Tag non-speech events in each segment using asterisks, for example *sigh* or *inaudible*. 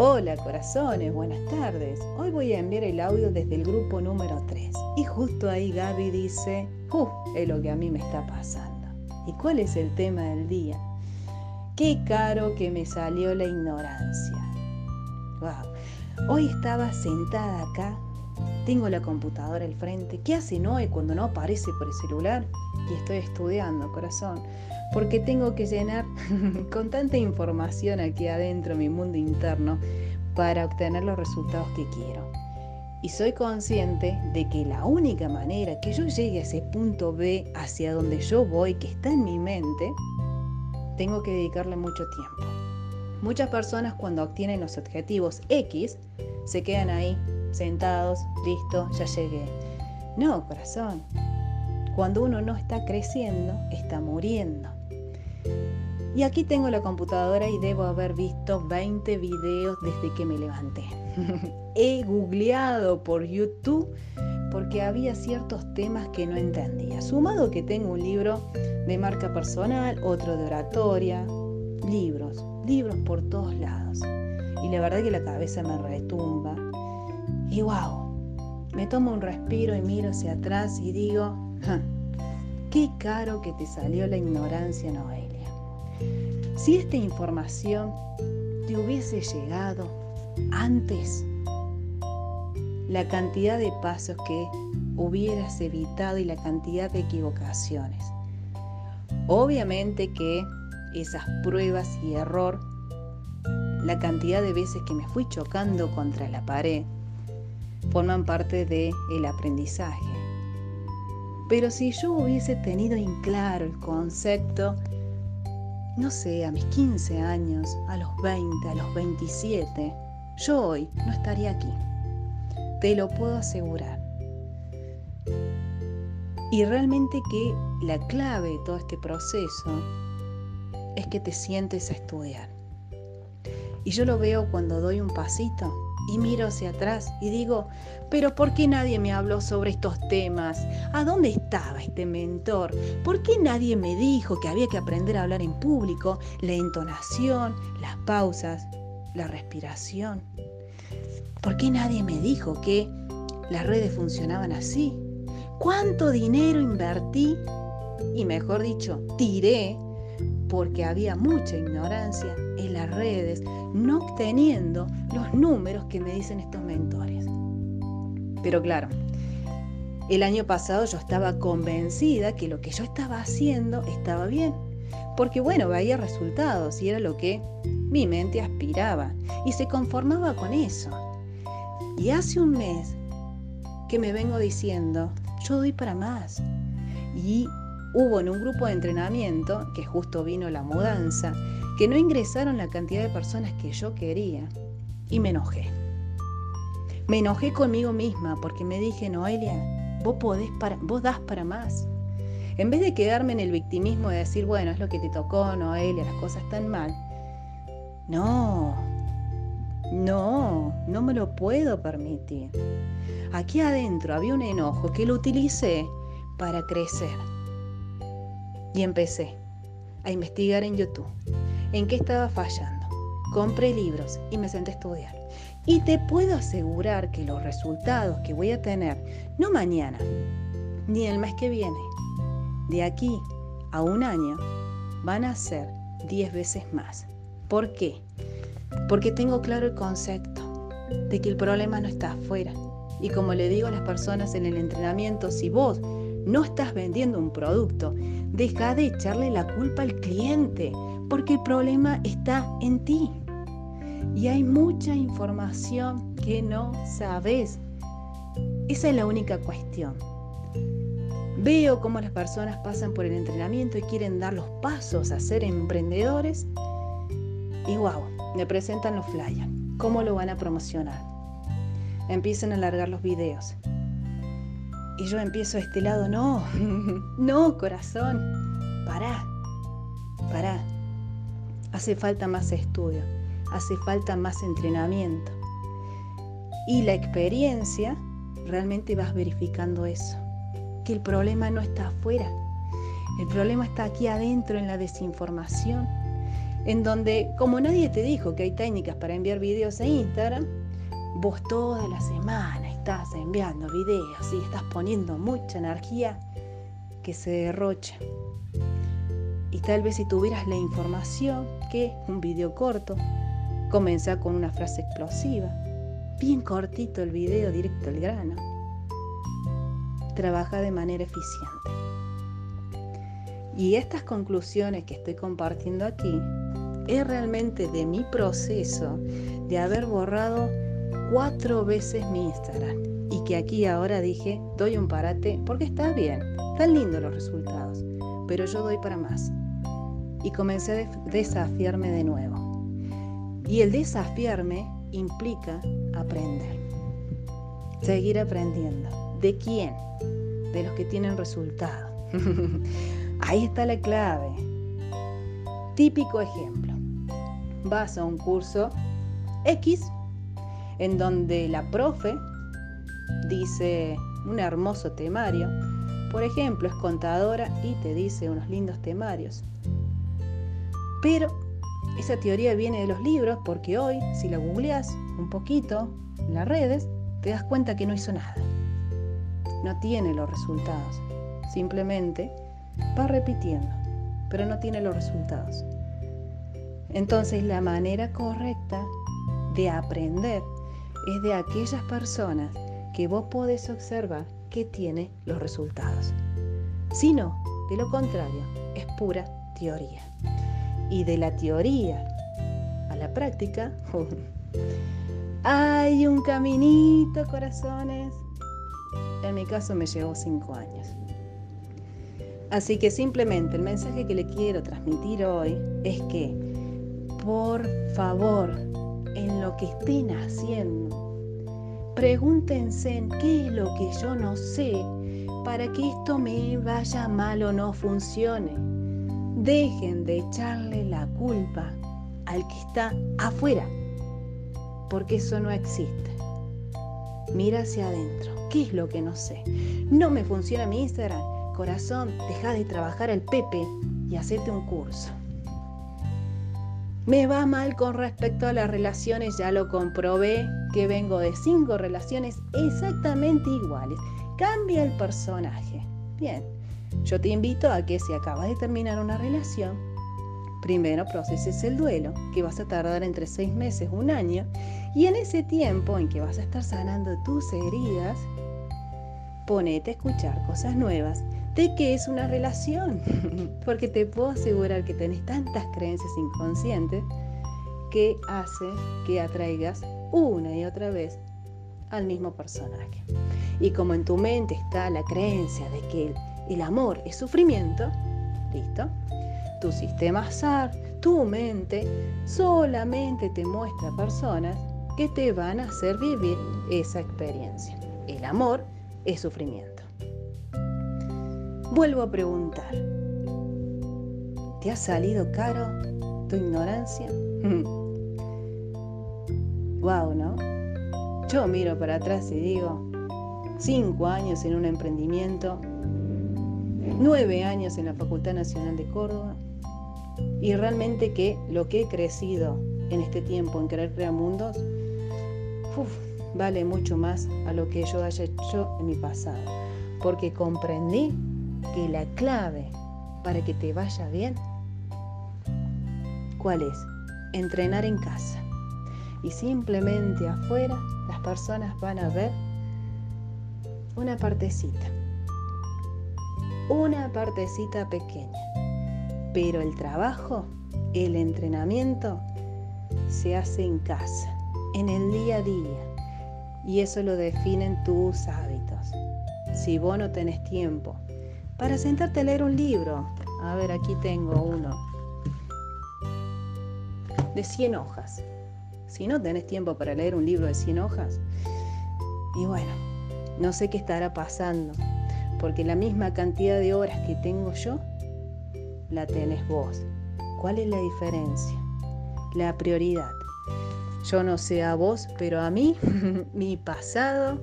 Hola corazones, buenas tardes. Hoy voy a enviar el audio desde el grupo número 3. Y justo ahí Gaby dice, ¡Uh! Es lo que a mí me está pasando. ¿Y cuál es el tema del día? Qué caro que me salió la ignorancia. ¡Wow! Hoy estaba sentada acá, tengo la computadora al frente. ¿Qué hace Noé cuando no aparece por el celular? Y estoy estudiando, corazón porque tengo que llenar *laughs* con tanta información aquí adentro mi mundo interno para obtener los resultados que quiero. Y soy consciente de que la única manera que yo llegue a ese punto B hacia donde yo voy, que está en mi mente, tengo que dedicarle mucho tiempo. Muchas personas cuando obtienen los objetivos X se quedan ahí, sentados, listo, ya llegué. No, corazón. Cuando uno no está creciendo, está muriendo. Y aquí tengo la computadora y debo haber visto 20 videos desde que me levanté. *laughs* He googleado por YouTube porque había ciertos temas que no entendía. Sumado que tengo un libro de marca personal, otro de oratoria, libros, libros por todos lados. Y la verdad que la cabeza me retumba. Y wow, me tomo un respiro y miro hacia atrás y digo, qué caro que te salió la ignorancia, Noel. Si esta información te hubiese llegado antes, la cantidad de pasos que hubieras evitado y la cantidad de equivocaciones. Obviamente que esas pruebas y error, la cantidad de veces que me fui chocando contra la pared, forman parte del el aprendizaje. Pero si yo hubiese tenido en claro el concepto no sé, a mis 15 años, a los 20, a los 27, yo hoy no estaría aquí. Te lo puedo asegurar. Y realmente que la clave de todo este proceso es que te sientes a estudiar. Y yo lo veo cuando doy un pasito y miro hacia atrás y digo, pero ¿por qué nadie me habló sobre estos temas? ¿A dónde estaba este mentor? ¿Por qué nadie me dijo que había que aprender a hablar en público? La entonación, las pausas, la respiración. ¿Por qué nadie me dijo que las redes funcionaban así? ¿Cuánto dinero invertí? Y mejor dicho, tiré porque había mucha ignorancia en las redes, no obteniendo los números que me dicen estos mentores. Pero claro, el año pasado yo estaba convencida que lo que yo estaba haciendo estaba bien, porque bueno, veía resultados y era lo que mi mente aspiraba y se conformaba con eso. Y hace un mes que me vengo diciendo, yo doy para más. Y hubo en un grupo de entrenamiento, que justo vino la mudanza, que no ingresaron la cantidad de personas que yo quería y me enojé. Me enojé conmigo misma porque me dije, Noelia, vos, podés para, vos das para más. En vez de quedarme en el victimismo de decir, bueno, es lo que te tocó, Noelia, las cosas están mal. No, no, no me lo puedo permitir. Aquí adentro había un enojo que lo utilicé para crecer y empecé a investigar en YouTube en qué estaba fallando. Compré libros y me senté a estudiar. Y te puedo asegurar que los resultados que voy a tener, no mañana, ni el mes que viene, de aquí a un año, van a ser 10 veces más. ¿Por qué? Porque tengo claro el concepto de que el problema no está afuera. Y como le digo a las personas en el entrenamiento, si vos no estás vendiendo un producto, deja de echarle la culpa al cliente, porque el problema está en ti. Y hay mucha información que no sabes. Esa es la única cuestión. Veo cómo las personas pasan por el entrenamiento y quieren dar los pasos a ser emprendedores. Y wow, me presentan los flyers. ¿Cómo lo van a promocionar? Empiezan a alargar los videos. Y yo empiezo a este lado, no, *laughs* no, corazón, pará, pará. Hace falta más estudio, hace falta más entrenamiento. Y la experiencia, realmente vas verificando eso, que el problema no está afuera, el problema está aquí adentro en la desinformación. en donde, como nadie te dijo que hay técnicas para enviar videos a Instagram, vos toda la semana estás enviando videos y estás poniendo mucha energía que se derrocha. Y tal vez si tuvieras la información que un video corto, comienza con una frase explosiva, bien cortito el video, directo al grano. Trabaja de manera eficiente. Y estas conclusiones que estoy compartiendo aquí es realmente de mi proceso de haber borrado cuatro veces mi Instagram y que aquí ahora dije, doy un parate porque está bien, están lindos los resultados, pero yo doy para más. Y comencé a desafiarme de nuevo. Y el desafiarme implica aprender, seguir aprendiendo. ¿De quién? De los que tienen resultados. *laughs* Ahí está la clave. Típico ejemplo. Vas a un curso X en donde la profe dice un hermoso temario. Por ejemplo, es contadora y te dice unos lindos temarios. Pero esa teoría viene de los libros porque hoy, si la googleas un poquito en las redes, te das cuenta que no hizo nada. No tiene los resultados. Simplemente va repitiendo, pero no tiene los resultados. Entonces la manera correcta de aprender es de aquellas personas que vos podés observar que tiene los resultados. Si no, de lo contrario, es pura teoría. Y de la teoría a la práctica, *laughs* hay un caminito, corazones. En mi caso me llevó cinco años. Así que simplemente el mensaje que le quiero transmitir hoy es que, por favor, en lo que estén haciendo. Pregúntense qué es lo que yo no sé para que esto me vaya mal o no funcione. Dejen de echarle la culpa al que está afuera, porque eso no existe. Mira hacia adentro. ¿Qué es lo que no sé? No me funciona mi Instagram. Corazón, deja de trabajar al Pepe y hacete un curso. Me va mal con respecto a las relaciones, ya lo comprobé, que vengo de cinco relaciones exactamente iguales. Cambia el personaje. Bien, yo te invito a que si acabas de terminar una relación, primero proceses el duelo, que vas a tardar entre seis meses, un año, y en ese tiempo en que vas a estar sanando tus heridas, ponete a escuchar cosas nuevas de qué es una relación, *laughs* porque te puedo asegurar que tenés tantas creencias inconscientes que hace que atraigas una y otra vez al mismo personaje. Y como en tu mente está la creencia de que el, amor es sufrimiento, listo, tu sistema SAR, tu mente, solamente te muestra personas que te van a hacer vivir esa experiencia. El amor es sufrimiento. Vuelvo a preguntar, ¿te ha salido caro tu ignorancia? *laughs* wow, ¿no? Yo miro para atrás y digo, cinco años en un emprendimiento, nueve años en la Facultad Nacional de Córdoba, y realmente que lo que he crecido en este tiempo en querer crear mundos, vale mucho más a lo que yo haya hecho en mi pasado, porque comprendí que la clave para que te vaya bien, ¿cuál es? Entrenar en casa. Y simplemente afuera las personas van a ver una partecita. Una partecita pequeña. Pero el trabajo, el entrenamiento, se hace en casa, en el día a día. Y eso lo definen tus hábitos. Si vos no tenés tiempo para sentarte a leer un libro. A ver, aquí tengo uno de 100 hojas. Si no tenés tiempo para leer un libro de 100 hojas, y bueno, no sé qué estará pasando, porque la misma cantidad de horas que tengo yo, la tenés vos. ¿Cuál es la diferencia? La prioridad. Yo no sé a vos, pero a mí, *laughs* mi pasado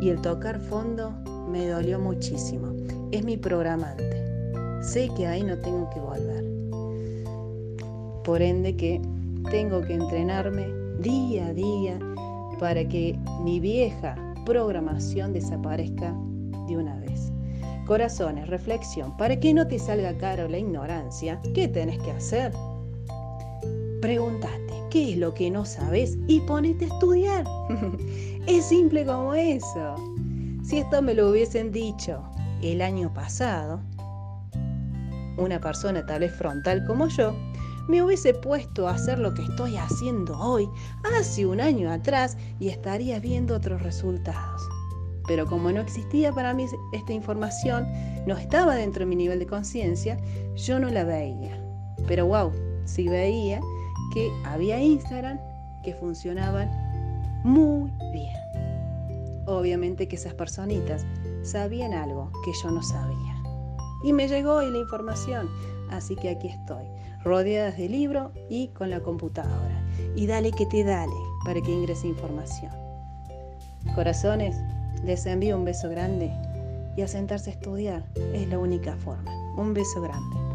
y el tocar fondo me dolió muchísimo. Es mi programante. Sé que ahí no tengo que volver. Por ende que tengo que entrenarme día a día para que mi vieja programación desaparezca de una vez. Corazones, reflexión, para que no te salga caro la ignorancia, ¿qué tenés que hacer? Pregúntate qué es lo que no sabes y ponete a estudiar. *laughs* es simple como eso. Si esto me lo hubiesen dicho el año pasado, una persona tal vez frontal como yo, me hubiese puesto a hacer lo que estoy haciendo hoy, hace un año atrás, y estaría viendo otros resultados. Pero como no existía para mí esta información, no estaba dentro de mi nivel de conciencia, yo no la veía. Pero wow, sí veía que había Instagram que funcionaban muy bien. Obviamente que esas personitas sabían algo que yo no sabía. Y me llegó hoy la información, así que aquí estoy, rodeadas de libro y con la computadora. Y dale que te dale para que ingrese información. Corazones, les envío un beso grande y a sentarse a estudiar es la única forma. Un beso grande.